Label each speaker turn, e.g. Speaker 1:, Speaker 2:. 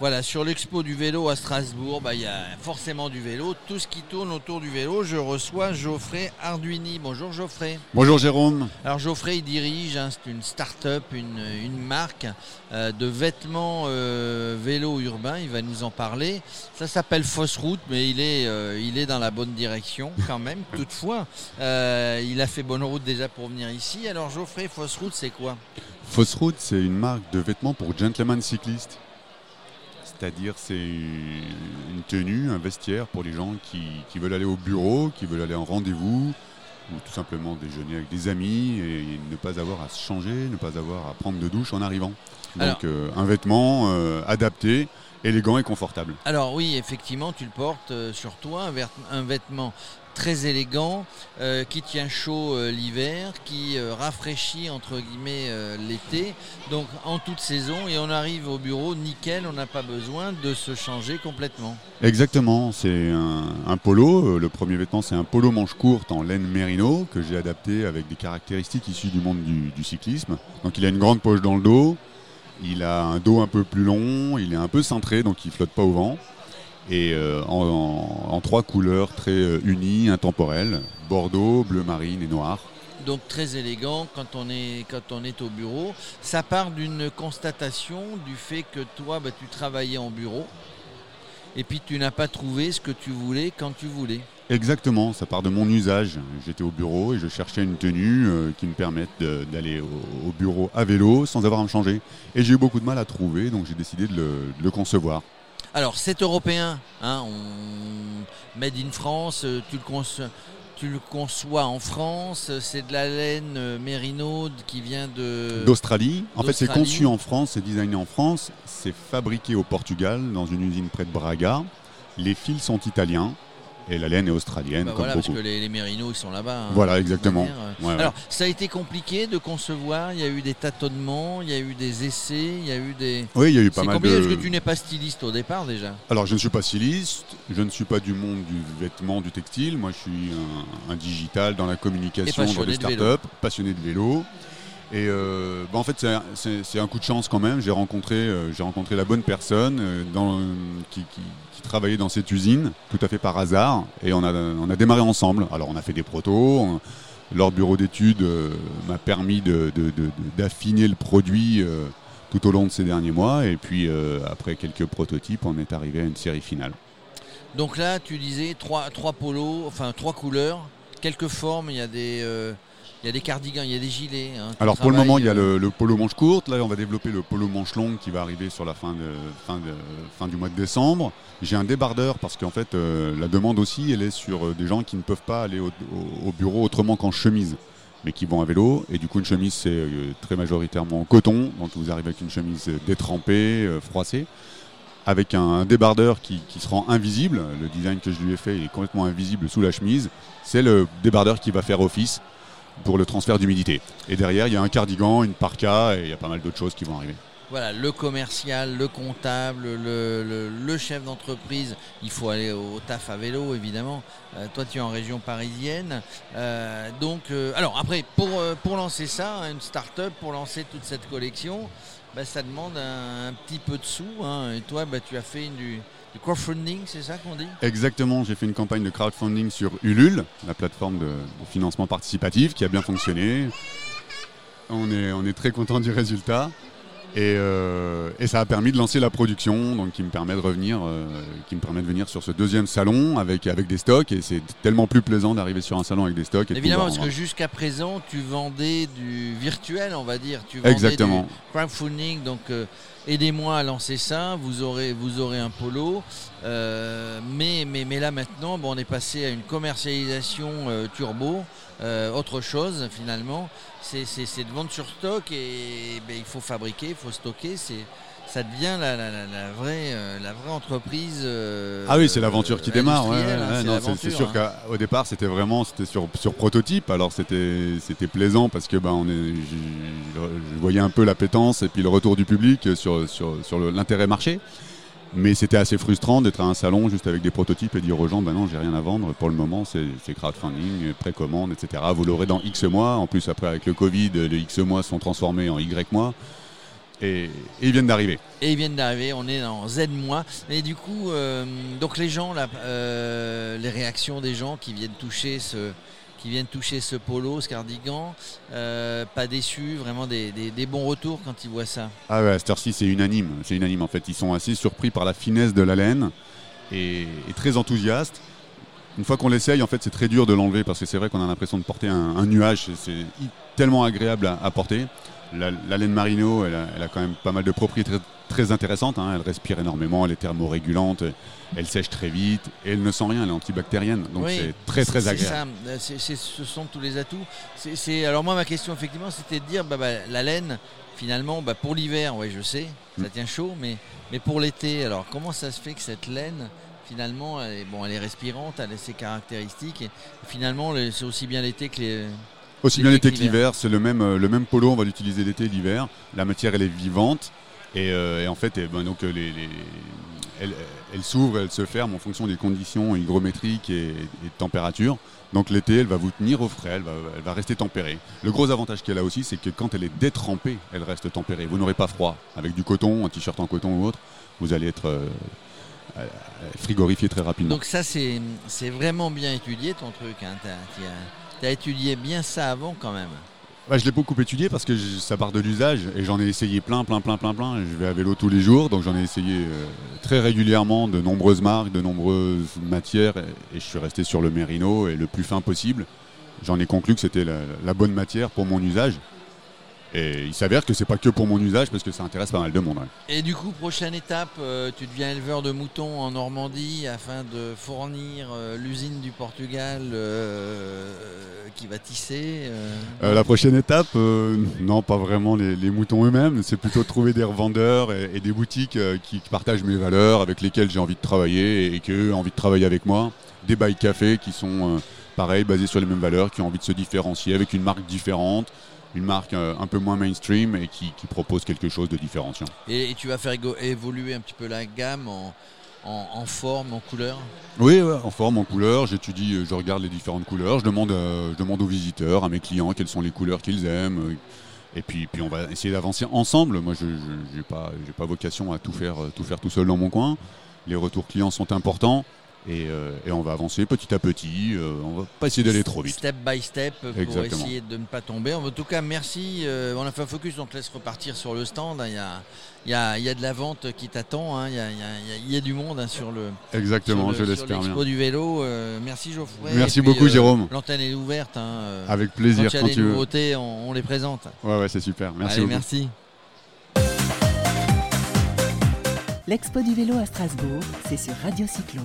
Speaker 1: Voilà, sur l'expo du vélo à Strasbourg, bah, il y a forcément du vélo. Tout ce qui tourne autour du vélo, je reçois Geoffrey Arduini. Bonjour Geoffrey.
Speaker 2: Bonjour Jérôme.
Speaker 1: Alors Geoffrey, il dirige, hein, c'est une start-up, une, une marque euh, de vêtements euh, vélo urbains. Il va nous en parler. Ça s'appelle Fausse Route, mais il est, euh, il est dans la bonne direction quand même. Toutefois, il a fait bonne route déjà pour venir ici. Alors Geoffrey, Fausse Route, c'est quoi?
Speaker 2: Fausse Route, c'est une marque de vêtements pour gentlemen cyclistes. C'est-à-dire c'est une tenue, un vestiaire pour les gens qui, qui veulent aller au bureau, qui veulent aller en rendez-vous, ou tout simplement déjeuner avec des amis et ne pas avoir à se changer, ne pas avoir à prendre de douche en arrivant.
Speaker 1: Alors-
Speaker 2: Donc euh, un vêtement euh, adapté, élégant et confortable.
Speaker 1: Alors oui, effectivement, tu le portes euh, sur toi, un vêtement très élégant, euh, qui tient chaud euh, l'hiver, qui euh, rafraîchit entre guillemets l'été, donc en toute saison, et on arrive au bureau nickel, on n'a pas besoin de se changer complètement.
Speaker 2: Exactement, c'est un, polo. Le premier vêtement, c'est un polo manche courte en laine mérino que j'ai adapté avec des caractéristiques issues du monde du, du cyclisme. Donc il a une grande poche dans le dos, il a un dos un peu plus long, il est un peu cintré, donc il flotte pas au vent. Et euh, en, en- en trois couleurs très euh, unies, intemporelles, bordeaux, bleu marine et noir.
Speaker 1: Donc très élégant quand on est, quand on est au bureau. Ça part d'une constatation du fait que toi, bah, tu travaillais en bureau, et puis tu n'as pas trouvé ce que tu voulais quand tu voulais.
Speaker 2: Exactement, ça part de mon usage. J'étais au bureau et je cherchais une tenue euh, qui me permette d'aller au, au bureau à vélo sans avoir à me changer. Et j'ai eu beaucoup de mal à trouver, donc j'ai décidé de le, de le concevoir.
Speaker 1: Alors, c'est européen. Hein, on... Made in France, euh, tu le, conçois, tu le conçois en France. C'est de la laine euh, mérino qui vient de.
Speaker 2: D'Australie, en fait c'est conçu en France, c'est designé en France, c'est fabriqué au Portugal dans une usine près de Braga. Les fils sont italiens et la laine est australienne
Speaker 1: Bah
Speaker 2: comme
Speaker 1: voilà, parce que les, les mérinos, ils sont là-bas. hein,
Speaker 2: Voilà, exactement.
Speaker 1: euh.
Speaker 2: Ouais.
Speaker 1: Alors, ça a été compliqué de concevoir. Il y a eu des tâtonnements, il y a eu des essais, il y a eu des.
Speaker 2: oui, il y a eu pas mal
Speaker 1: compliqué
Speaker 2: de.
Speaker 1: parce que tu n'es pas styliste au départ déjà?
Speaker 2: Alors, je ne suis pas styliste, je ne suis pas du monde du vêtement, du textile. Moi, je suis un, un digital dans la communication, dans les startups, passionné de vélo. Et euh, bah, en fait, c'est un- coup de chance quand même. J'ai rencontré, euh, rencontré la bonne personne euh, qui, travaillait dans cette usine, tout à fait par hasard. Et on a, on a démarré ensemble. Alors, on a fait des protos. leur bureau d'études m'a permis d'affiner le produit tout au long de ces derniers mois. Et puis, après quelques prototypes, on est arrivé à une série finale.
Speaker 1: Donc là, tu disais trois, trois polos, enfin trois couleurs, quelques formes. Il y a des, il y a des cardigans, il y a des gilets. hein.
Speaker 2: Alors pour le moment, il y a
Speaker 1: euh,
Speaker 2: le, le polo manche courte. Là, on va développer le polo manche longue qui va arriver sur la fin, de, fin, de, fin du mois de décembre. J'ai un débardeur parce qu'en fait, euh, la demande aussi, elle est sur euh, des gens qui ne peuvent pas aller au, au- au bureau autrement qu'en chemise, mais qui vont à vélo. Et du coup, une chemise, c'est euh, très majoritairement en coton. Donc vous arrivez avec une chemise détrempée, euh, froissée. Avec un, un débardeur qui, qui se rend invisible. Le design que je lui ai fait, il est complètement invisible sous la chemise. C'est le débardeur qui va faire office pour le transfert d'humidité. Et derrière, il y a un cardigan, une parka et il y a pas mal d'autres choses qui vont arriver.
Speaker 1: Voilà, le commercial, le comptable, le, chef d'entreprise, il faut aller au taf à vélo évidemment. Euh, toi tu es en région parisienne. Euh, donc, euh, alors après, pour, pour lancer ça, hein, une start-up, pour lancer toute cette collection, bah, ça demande un, petit peu de sous. hein. Et toi, bah, tu as fait du, du crowdfunding, c'est ça qu'on dit?
Speaker 2: Exactement, j'ai fait une campagne de crowdfunding sur Ulule, la plateforme de, financement participatif qui a bien fonctionné. On est, on est très content du résultat. Et, euh, et ça a permis de lancer la production, donc qui me permet de revenir, euh, qui me permet de venir sur ce deuxième salon avec, avec des stocks. Et c'est tellement plus plaisant d'arriver sur un salon avec des stocks. Et de
Speaker 1: Évidemment, parce que jusqu'à présent, tu vendais du virtuel, on va dire. Tu vendais
Speaker 2: Exactement.
Speaker 1: du crowdfunding, donc euh, aidez-moi à lancer ça. Vous aurez, vous aurez un polo. Euh, mais, mais, mais là maintenant, bon, on est passé à une commercialisation turbo. Euh, autre chose finalement, c'est de vendre sur stock et ben, il faut fabriquer, il faut stocker. C'est ça devient la, la- la- la vraie, euh, la vraie entreprise. euh,
Speaker 2: Ah oui, c'est l'aventure qui démarre. ouais,
Speaker 1: industrielle,
Speaker 2: ouais,
Speaker 1: hein, c'est
Speaker 2: sûr
Speaker 1: hein.
Speaker 2: qu'au départ, c'était vraiment c'était sur, sur prototype. Alors c'était c'était plaisant parce que ben, on est, je, je voyais un peu l'appétence et puis le retour du public sur, sur, sur l'intérêt marché. Mais c'était assez frustrant d'être à un salon juste avec des prototypes et dire aux gens, bah non, j'ai rien à vendre. Pour le moment, c'est crowdfunding, précommande, etc. Vous l'aurez dans X mois. En plus, après, avec le Covid, les X mois sont transformés en Y mois. Et, et ils viennent d'arriver.
Speaker 1: Et ils viennent d'arriver, on est en Z mois. Mais du coup, euh, donc les gens, là, euh, les réactions des gens qui viennent toucher ce, qui viennent toucher ce polo, ce cardigan, euh, pas déçus, vraiment des, des- bons retours quand ils voient ça.
Speaker 2: Ah ouais, à cette heure-ci, c'est unanime. C'est unanime, en fait. Ils sont assez surpris par la finesse de la laine et, très enthousiastes. Une fois qu'on l'essaye, en fait, c'est très dur de l'enlever parce que c'est vrai qu'on a l'impression de porter un, un nuage. C'est- tellement agréable à, à porter. La, la laine Marino, elle a, elle a quand même pas mal de propriétés très, très intéressantes. hein. Elle respire énormément, elle est thermorégulante, elle sèche très vite et elle ne sent rien, elle est antibactérienne. Donc
Speaker 1: Oui,
Speaker 2: c'est très très
Speaker 1: c'est
Speaker 2: agréable.
Speaker 1: ça, euh, ce sont tous les atouts. C'est- alors moi, ma question, effectivement, c'était de dire, bah, bah, la laine, finalement, bah, pour l'hiver, ouais, je sais, ça
Speaker 2: Mm.
Speaker 1: tient chaud, mais, mais pour l'été, alors comment ça se fait que cette laine, finalement, elle est, bon, elle est respirante, elle a ses caractéristiques, et finalement, le- c'est aussi bien l'été que les...
Speaker 2: Aussi bien l'été que
Speaker 1: l'hiver.
Speaker 2: l'hiver, c'est le même, euh, le même polo, on va l'utiliser l'été et l'hiver. La matière, elle est vivante. Et, euh, et en fait, eh ben, donc, euh, les, les- elle, elle s'ouvre, elle se ferme en fonction des conditions hygrométriques et, et de température. Donc l'été, elle va vous tenir au frais, elle va, elle va rester tempérée. Le gros avantage qu'elle a aussi, c'est que quand elle est détrempée, elle reste tempérée. Vous n'aurez pas froid. Avec du coton, un t-shirt en coton ou autre, vous allez être euh, frigorifié très rapidement.
Speaker 1: Donc ça, c'est c'est vraiment bien étudié, ton truc. Hein. Tu as, étudié bien ça avant, quand même.
Speaker 2: Je l'ai beaucoup étudié parce que ça part de l'usage et j'en ai essayé plein, plein, plein, plein, plein. Je vais à vélo tous les jours, donc j'en ai essayé euh, très régulièrement de nombreuses marques, de nombreuses matières et, je suis resté sur le mérino et le plus fin possible. J'en ai conclu que c'était la bonne matière pour mon usage. Et il s'avère que c'est pas que pour mon usage parce que ça intéresse pas mal de monde. ouais.
Speaker 1: Et du coup, prochaine étape, euh, tu deviens éleveur de moutons en Normandie afin de fournir euh, l'usine du Portugal euh, qui va tisser.
Speaker 2: la prochaine étape, non, pas vraiment les, les moutons eux-mêmes, c'est plutôt de trouver des revendeurs et, et des boutiques qui, partagent mes valeurs, avec lesquelles j'ai envie de travailler et, et qu'eux ont envie de travailler avec moi. Des bails café qui sont pareils, basés sur les mêmes valeurs, qui ont envie de se différencier avec une marque différente, une marque euh, un peu moins mainstream et qui, qui propose quelque chose de différenciant.
Speaker 1: Et, et tu vas faire évoluer un petit peu la gamme en, en- en forme, en couleur?
Speaker 2: Oui, ouais, en forme, en couleur, j'étudie, euh, je regarde les différentes couleurs, je demande, euh, je demande aux visiteurs, à mes clients, quelles sont les couleurs qu'ils aiment. et puis, puis on va essayer d'avancer ensemble. Moi, je n'ai pas, j'ai pas vocation à tout faire, tout faire tout seul dans mon coin. Les retours clients sont importants et, euh, et on va avancer petit à petit. euh, on va pas essayer d'aller trop vite.
Speaker 1: Step by step pour
Speaker 2: Exactement.
Speaker 1: essayer de ne pas tomber. En tout cas, merci. Euh, on a fait un focus, on te laisse repartir sur le stand. Il y a, il y a- il y a de la vente qui t'attend. hein. Il, y a, y y du monde hein, sur le,
Speaker 2: Exactement,
Speaker 1: sur le-
Speaker 2: je l'espère bien.
Speaker 1: l'expo du vélo. Euh, merci Geoffrey.
Speaker 2: Merci
Speaker 1: puis,
Speaker 2: beaucoup, Jérôme.
Speaker 1: L'antenne est ouverte. hein,
Speaker 2: Avec plaisir
Speaker 1: quand il y a
Speaker 2: quand
Speaker 1: des
Speaker 2: tu veux.
Speaker 1: nouveautés, on, on les présente.
Speaker 2: Ouais, ouais, c'est super. Merci
Speaker 1: Allez,
Speaker 2: beaucoup.
Speaker 1: merci.
Speaker 3: L'expo du vélo à Strasbourg, c'est sur Radio Cyclo.